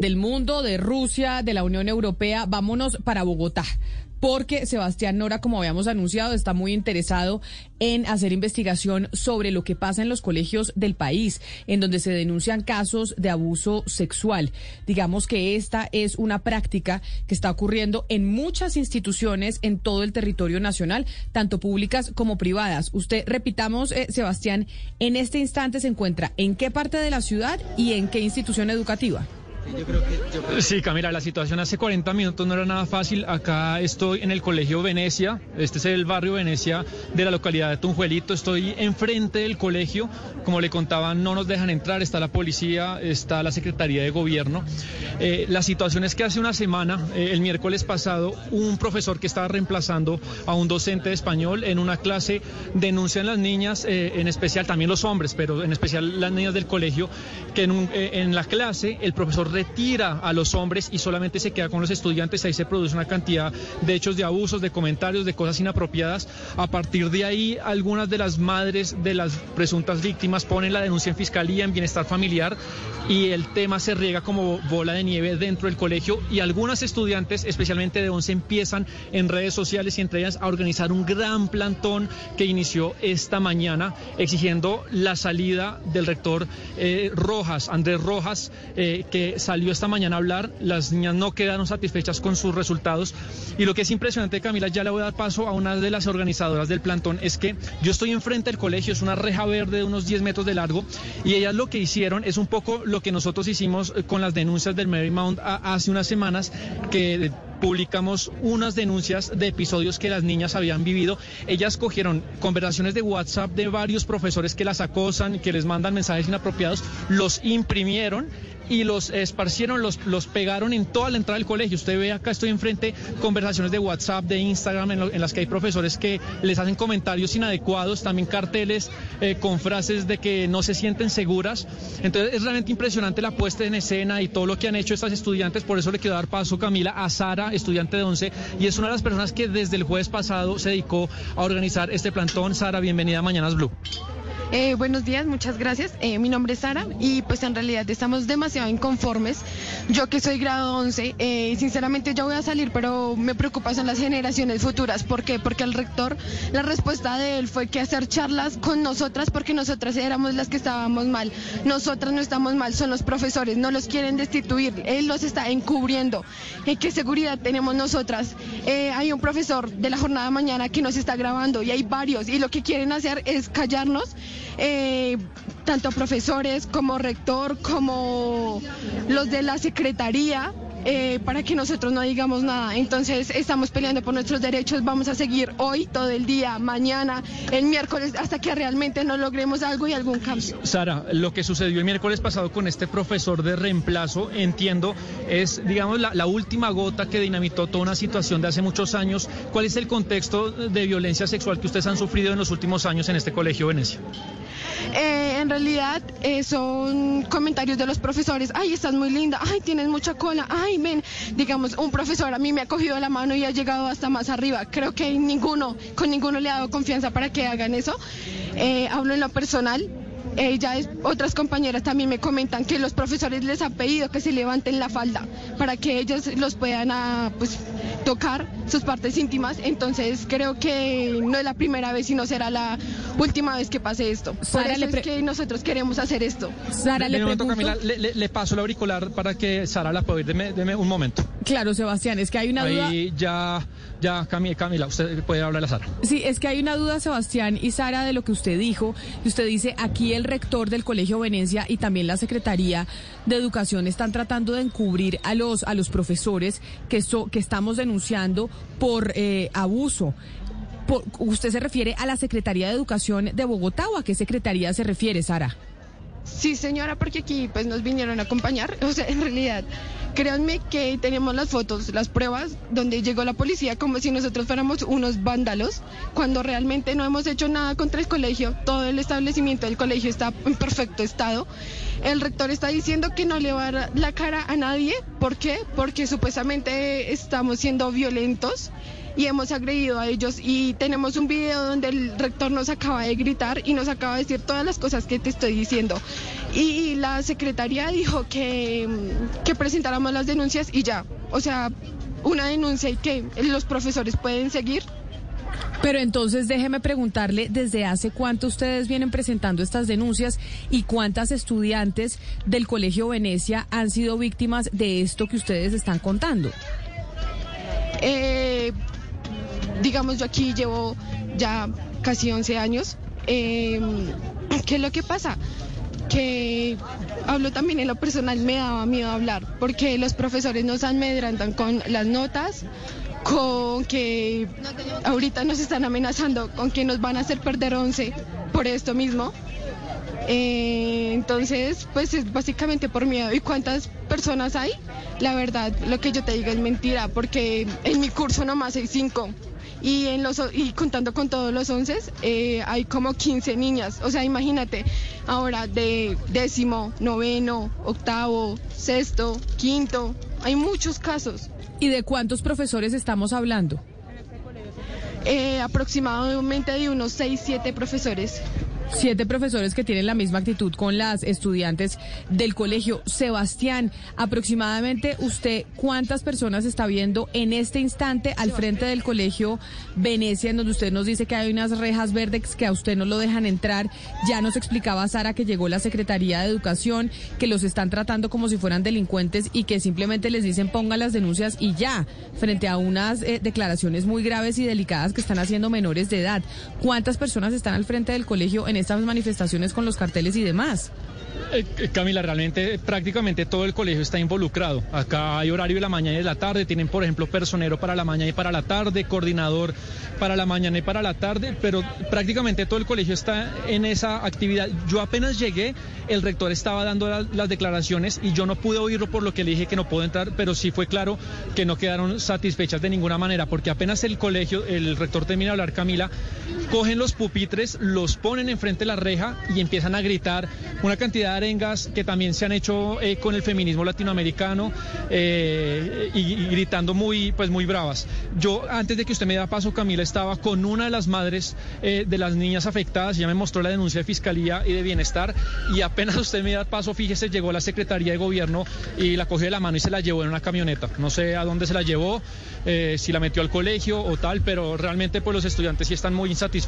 del mundo, de Rusia, de la Unión Europea, vámonos para Bogotá porque Sebastián Nora, como habíamos anunciado, está muy interesado en hacer investigación sobre lo que pasa en los colegios del país, en donde se denuncian casos de abuso sexual. Digamos que esta es una práctica que está ocurriendo en muchas instituciones en todo el territorio nacional, tanto públicas como privadas. Usted, repitamos, eh, Sebastián, en este instante se encuentra en qué parte de la ciudad y en qué institución educativa. Sí, Camila, la situación hace 40 minutos no era nada fácil. Acá estoy en el Colegio Venecia, este es el barrio Venecia de la localidad de Tunjuelito. Estoy enfrente del colegio, como le contaban, no nos dejan entrar, está la policía, está la Secretaría de Gobierno. Eh, la situación es que hace una semana, eh, el miércoles pasado, un profesor que estaba reemplazando a un docente de español en una clase denuncian las niñas, eh, en especial también los hombres, pero en especial las niñas del colegio, que en la clase el profesor retira a los hombres y solamente se queda con los estudiantes. Ahí se produce una cantidad de hechos de abusos, de comentarios, de cosas inapropiadas. A partir de ahí, algunas de las madres de las presuntas víctimas ponen la denuncia en fiscalía, en bienestar familiar y el tema se riega como bola de nieve dentro del colegio y algunas estudiantes, especialmente de 11, empiezan en redes sociales y entre ellas a organizar un gran plantón que inició esta mañana exigiendo la salida del rector eh, Rojas, Andrés Rojas, eh, que salió esta mañana a hablar, las niñas no quedaron satisfechas con sus resultados. Y lo que es impresionante, Camila, ya le voy a dar paso a una de las organizadoras del plantón, es que yo estoy enfrente del colegio, es una reja verde de unos 10 metros de largo y ellas lo que hicieron es un poco lo que nosotros hicimos eh, con las denuncias del Marymount hace unas semanas que publicamos unas denuncias de episodios que las niñas habían vivido. Ellas cogieron conversaciones de WhatsApp de varios profesores que las acosan, que les mandan mensajes inapropiados, los imprimieron y los esparcieron, los, los pegaron en toda la entrada del colegio. Usted ve acá, estoy enfrente, conversaciones de WhatsApp, de Instagram, en, las que hay profesores que les hacen comentarios inadecuados, también carteles eh, con frases de que no se sienten seguras. Entonces es realmente impresionante la puesta en escena y todo lo que han hecho estas estudiantes. Por eso le quiero dar paso, Camila, a Sara, estudiante de 11, y es una de las personas que desde el jueves pasado se dedicó a organizar este plantón. Sara, bienvenida a Mañanas Blue. Eh, buenos días, muchas gracias. Eh, mi nombre es Sara y pues en realidad estamos demasiado inconformes. Yo que soy grado 11, eh, sinceramente yo voy a salir, pero me preocupa son las generaciones futuras. ¿Por qué? Porque el rector, la respuesta de él fue que hacer charlas con nosotras porque nosotras éramos las que estábamos mal. Nosotras no estamos mal, son los profesores, no los quieren destituir, él los está encubriendo. ¿Qué seguridad tenemos nosotras? hay un profesor de la jornada de mañana que nos está grabando y hay varios y lo que quieren hacer es callarnos eh, tanto profesores como rector, como los de la secretaría, eh, para que nosotros no digamos nada. Entonces estamos peleando por nuestros derechos, vamos a seguir hoy, todo el día, mañana, el miércoles, hasta que realmente no logremos algo y algún cambio. Sara, lo que sucedió el miércoles pasado con este profesor de reemplazo, entiendo, es, digamos, la, la última gota que dinamitó toda una situación de hace muchos años. ¿Cuál es el contexto de violencia sexual que ustedes han sufrido en los últimos años en este colegio Venecia? Eh, en realidad eh, son comentarios de los profesores, ay, estás muy linda, ay, tienes mucha cola, ay, ven, digamos, un profesor a mí me ha cogido la mano y ha llegado hasta más arriba. Creo que ninguno, con ninguno le ha dado confianza para que hagan eso. Eh, hablo en lo personal, ella otras compañeras también me comentan que los profesores les han pedido que se levanten la falda para que ellos los puedan ah, pues, tocar sus partes íntimas. Entonces creo que no es la primera vez y no será la última vez que pase esto. Por eso es que nosotros queremos hacer esto. Sara, le, le, paso el auricular para que Sara la pueda oír. Deme, un momento. Claro, Sebastián, es que hay una duda. Ahí ya, ya, Camila, usted puede hablar a Sara. Sí, es que hay una duda, Sebastián y Sara, de lo que usted dijo. Y usted dice, aquí el rector del Colegio Venecia y también la Secretaría de Educación están tratando de encubrir a los, a los profesores que, que estamos denunciando por eh, abuso. ¿Usted se refiere a la Secretaría de Educación de Bogotá o a qué secretaría se refiere, Sara? Sí, señora, porque aquí pues nos vinieron a acompañar. O sea, en realidad, créanme que tenemos las fotos, las pruebas, donde llegó la policía como si nosotros fuéramos unos vándalos, cuando realmente no hemos hecho nada contra el colegio. Todo el establecimiento del colegio está en perfecto estado. El rector está diciendo que no le va la cara a nadie. ¿Por qué? Porque supuestamente estamos siendo violentos y hemos agredido a ellos y tenemos un video donde el rector nos acaba de gritar y nos acaba de decir todas las cosas que te estoy diciendo. Y la secretaría dijo que, que presentáramos las denuncias y ya. O sea, una denuncia y que los profesores pueden seguir. Pero entonces déjeme preguntarle, ¿desde hace cuánto ustedes vienen presentando estas denuncias y cuántas estudiantes del Colegio Venecia han sido víctimas de esto que ustedes están contando? Eh, digamos, yo aquí llevo ya casi 11 años. Eh, ¿Qué es lo que pasa? que hablo también en lo personal, me daba miedo hablar, porque los profesores nos amedrantan con las notas, con que ahorita nos están amenazando, con que nos van a hacer perder 11 por esto mismo. Eh, entonces, pues es básicamente por miedo. ¿Y cuántas personas hay? La verdad, lo que yo te digo es mentira, porque en mi curso nomás hay cinco. Y, en los, y contando con todos los once, eh, hay como 15 niñas. O sea, imagínate, ahora de décimo, noveno, octavo, sexto, quinto, hay muchos casos. ¿Y de cuántos profesores estamos hablando? Eh, aproximadamente de unos 6, 7 profesores. Siete profesores que tienen la misma actitud con las estudiantes del colegio. Sebastián, aproximadamente usted, ¿cuántas personas está viendo en este instante al frente del colegio Venecia, en donde usted nos dice que hay unas rejas verdes que a usted no lo dejan entrar? Ya nos explicaba Sara que llegó la Secretaría de Educación, que los están tratando como si fueran delincuentes y que simplemente les dicen pongan las denuncias y ya, frente a unas eh, declaraciones muy graves y delicadas que están haciendo menores de edad. ¿Cuántas personas están al frente del colegio en estas manifestaciones con los carteles y demás. Eh, eh, Camila, realmente prácticamente todo el colegio está involucrado. Acá hay horario de la mañana y de la tarde. Tienen, por ejemplo, personero para la mañana y para la tarde, coordinador para la mañana y para la tarde, pero prácticamente todo el colegio está en esa actividad. Yo apenas llegué, el rector estaba dando las declaraciones y yo no pude oírlo por lo que le dije que no puedo entrar, pero sí fue claro que no quedaron satisfechas de ninguna manera, porque apenas el colegio, el rector termina de hablar, Camila, cogen los pupitres, los ponen enfrente de la reja y empiezan a gritar una cantidad de arengas que también se han hecho eh, con el feminismo latinoamericano eh, y, gritando muy, pues muy bravas. Yo, antes de que usted me diera paso, Camila, estaba con una de las madres eh, de las niñas afectadas, ya me mostró la denuncia de Fiscalía y de Bienestar y apenas usted me da paso, fíjese, llegó la Secretaría de Gobierno y la cogió de la mano y se la llevó en una camioneta. No sé a dónde se la llevó, si la metió al colegio o tal, pero realmente pues los estudiantes sí están muy insatisfechos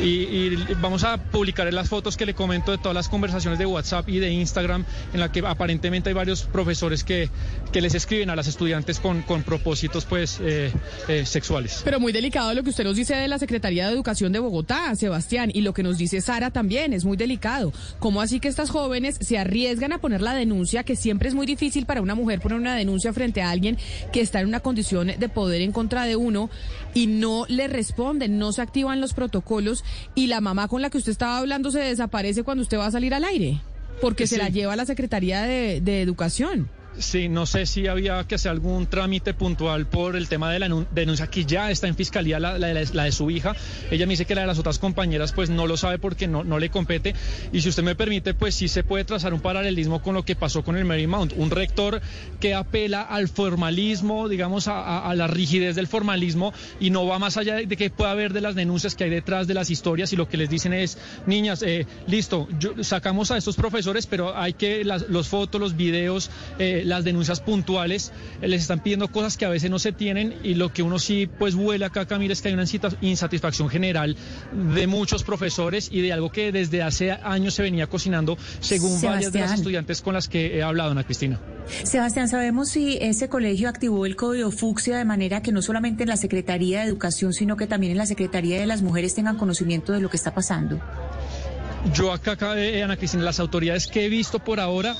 y, y vamos a publicar las fotos que le comento de todas las conversaciones de WhatsApp y de Instagram en la que aparentemente hay varios profesores que, que les escriben a las estudiantes con, con propósitos pues eh, eh, sexuales. Pero muy delicado lo que usted nos dice de la Secretaría de Educación de Bogotá, Sebastián, y lo que nos dice Sara también es muy delicado. ¿Cómo así que estas jóvenes se arriesgan a poner la denuncia, que siempre es muy difícil para una mujer poner una denuncia frente a alguien que está en una condición de poder en contra de uno y no le responden, no se activan los protocolos y la mamá con la que usted estaba hablando se desaparece cuando usted va a salir al aire? Porque se la lleva la Secretaría de, de Educación. Sí, no sé si había que hacer algún trámite puntual por el tema de la denuncia que ya está en fiscalía, la, de su hija. Ella me dice que la de las otras compañeras pues no lo sabe porque no, le compete. Y si usted me permite, pues sí se puede trazar un paralelismo con lo que pasó con el Marymount. Un rector que apela al formalismo, digamos, a, la rigidez del formalismo y no va más allá de que pueda haber de las denuncias que hay detrás de las historias y lo que les dicen es, niñas, eh, listo, sacamos a estos profesores, pero hay que las los fotos, los videos, eh, las denuncias puntuales, eh, les están pidiendo cosas que a veces no se tienen y lo que uno sí pues huele acá, Camila, es que hay una insatisfacción general de muchos profesores y de algo que desde hace años se venía cocinando según varias de las estudiantes con las que he hablado, Ana Cristina. Sebastián, ¿sabemos si ese colegio activó el código fucsia de manera que no solamente en la Secretaría de Educación, sino que también en la Secretaría de las Mujeres tengan conocimiento de lo que está pasando? Yo acá, eh, Ana Cristina, las autoridades que he visto por ahora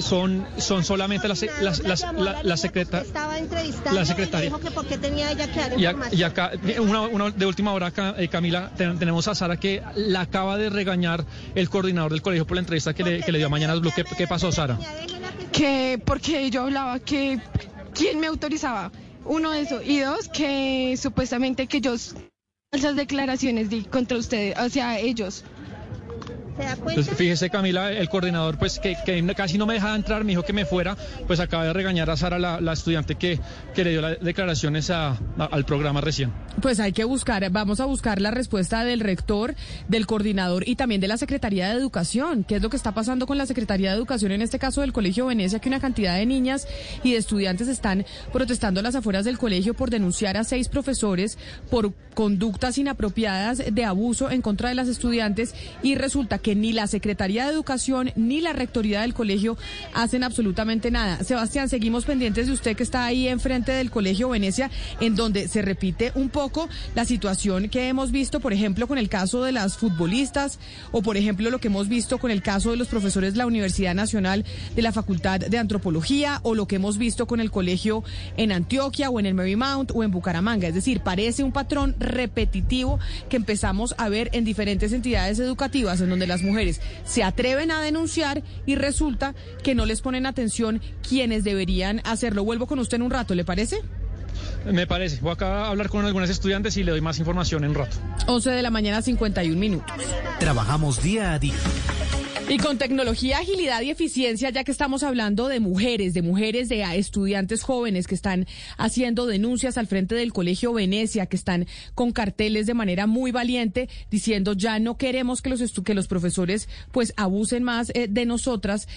son, son solamente las, las, las, la, la secretaria. Estaba entrevistando la secretaria. Y dijo que por qué tenía ella que dar información. Y, acá, una, de última hora, eh, Camila, tenemos a Sara que la acaba de regañar el coordinador del colegio por la entrevista que, le, que le, dio a Mañanas Blue. ¿Qué, ¿Qué, pasó, Sara? Que porque yo hablaba que quién me autorizaba. Uno, eso. Y dos, que supuestamente que yo esas declaraciones di contra ustedes, o sea, ellos. Entonces, fíjese Camila, el coordinador pues que, casi no me dejaba entrar, me dijo que me fuera, pues acaba de regañar a Sara, la, estudiante que, que, le dio las declaraciones al programa recién. Pues hay que buscar, vamos a buscar la respuesta del rector, del coordinador y también de la Secretaría de Educación. ¿Qué es lo que está pasando con la Secretaría de Educación en este caso del Colegio Venecia? Que una cantidad de niñas y de estudiantes están protestando a las afueras del colegio por denunciar a seis profesores por conductas inapropiadas de abuso en contra de las estudiantes y resulta ni la Secretaría de Educación ni la Rectoría del colegio hacen absolutamente nada. Sebastián, seguimos pendientes de usted que está ahí enfrente del Colegio Venecia, en donde se repite un poco la situación que hemos visto, por ejemplo, con el caso de las futbolistas o, por ejemplo, lo que hemos visto con el caso de los profesores de la Universidad Nacional de la Facultad de Antropología o lo que hemos visto con el colegio en Antioquia o en el Marymount o en Bucaramanga. Es decir, parece un patrón repetitivo que empezamos a ver en diferentes entidades educativas en donde las mujeres se atreven a denunciar y resulta que no les ponen atención quienes deberían hacerlo. Vuelvo con usted en un rato, ¿le parece? Me parece. Voy acá a hablar con algunas estudiantes y le doy más información en un rato. 11 de la mañana, 51 minutos. Trabajamos día a día y con tecnología, agilidad y eficiencia, ya que estamos hablando de mujeres, de mujeres, de estudiantes jóvenes que están haciendo denuncias al frente del Colegio Venecia, que están con carteles de manera muy valiente diciendo ya no queremos que los, que los profesores pues abusen más eh, de nosotras.